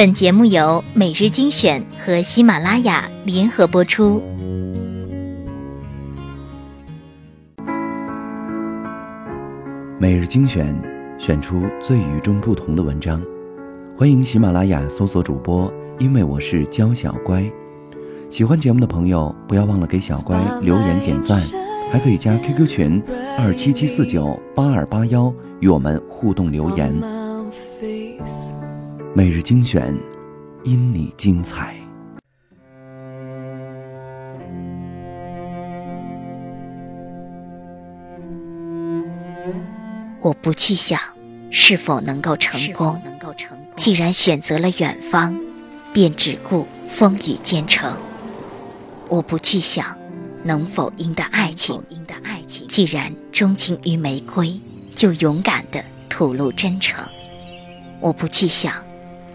本节目由每日精选和喜马拉雅联合播出。每日精选，选出最与众不同的文章。欢迎喜马拉雅搜索主播，因为我是娇小乖。喜欢节目的朋友，不要忘了给小乖留言点赞，还可以加 QQ 群二七七四九八二八幺与我们互动留言。每日精选，因你精彩。我不去想是否能够成功，既然选择了远方，便只顾风雨兼程。我不去想能否赢得爱情，既然钟情于玫瑰，就勇敢的吐露真诚。我不去想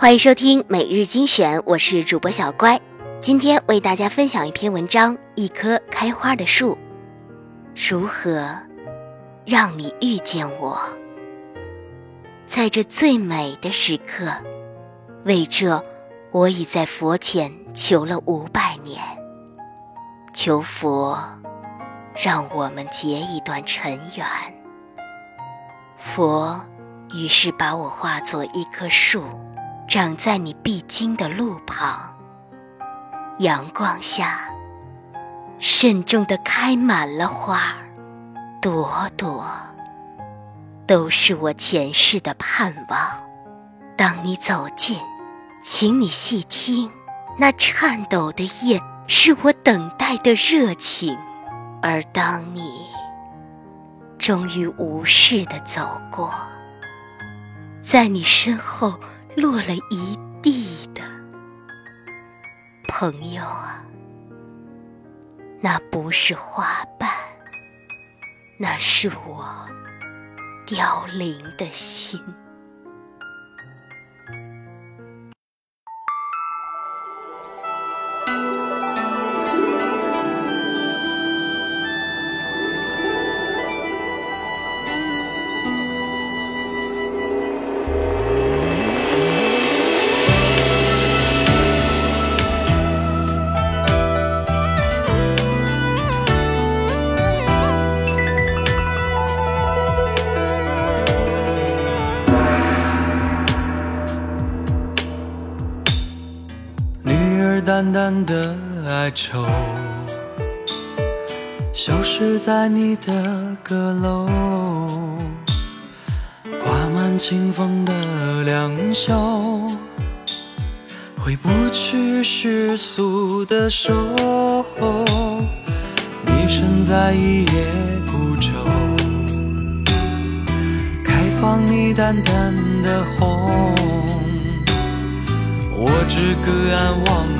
欢迎收听每日精选，我是主播小乖。今天为大家分享一篇文章：一棵开花的树，如何让你遇见我？在这最美的时刻，为这，我已在佛前求了五百年。求佛，让我们结一段尘缘。佛于是把我化作一棵树，长在你必经的路旁。阳光下，慎重地开满了花，朵朵。都是我前世的盼望。当你走近，请你细听，那颤抖的叶是我等待的热情。而当你终于无视的走过，在你身后落了一地的朋友啊，那不是花瓣，那是我。凋零的心。淡淡的哀愁，消失在你的阁楼，挂满清风的两袖，回不去世俗的守候。你身在一叶孤舟，开放你淡淡的红，我只隔岸望。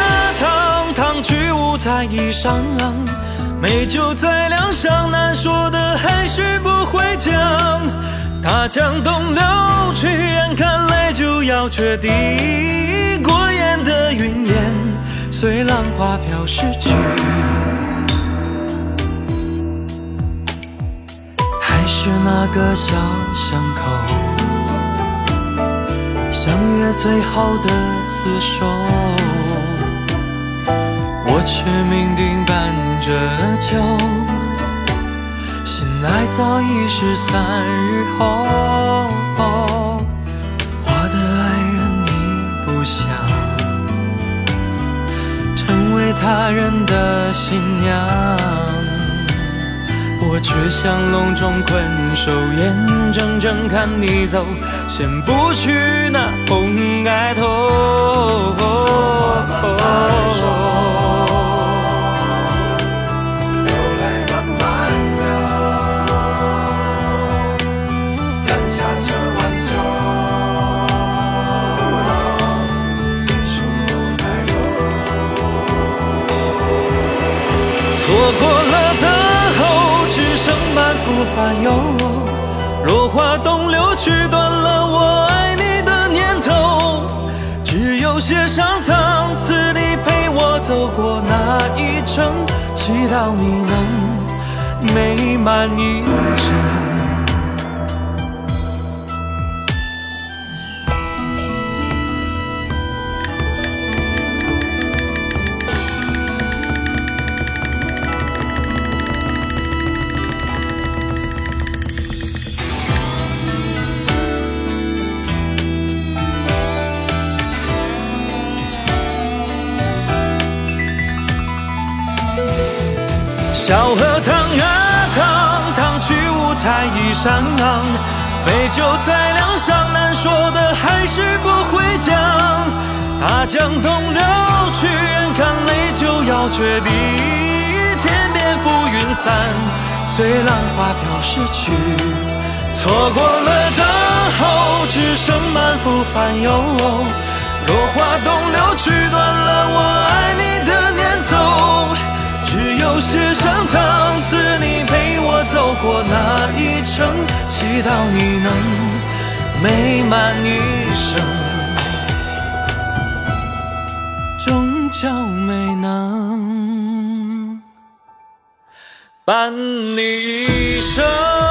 在衣裳，美酒在梁上，难说的还是不会讲。大江东流去，眼看泪就要决堤。过眼的云烟，随浪花飘逝去。还是那个小巷口，相约最后的厮守。我却酩酊伴着酒，醒来早已是三日后。我的爱人，你不想成为他人的新娘，我却像笼中困兽，眼睁睁看你走，掀不去那红盖头。错过了的后，只剩满腹烦忧。落花东流，去断了我爱你的念头。只有写上苍字，你陪我走过那一程，祈祷你能美满一生。小河淌啊淌，淌去五彩衣裳。美酒再凉，伤难说的还是不会讲。大江东流去，远看泪就要决堤。天边浮云散，随浪花飘逝去。错过了等候，只剩满腹烦忧。落花东流，去断了我爱你。谢上苍赐，你陪我走过那一程，祈祷你能美满一生，终究没能伴你一生。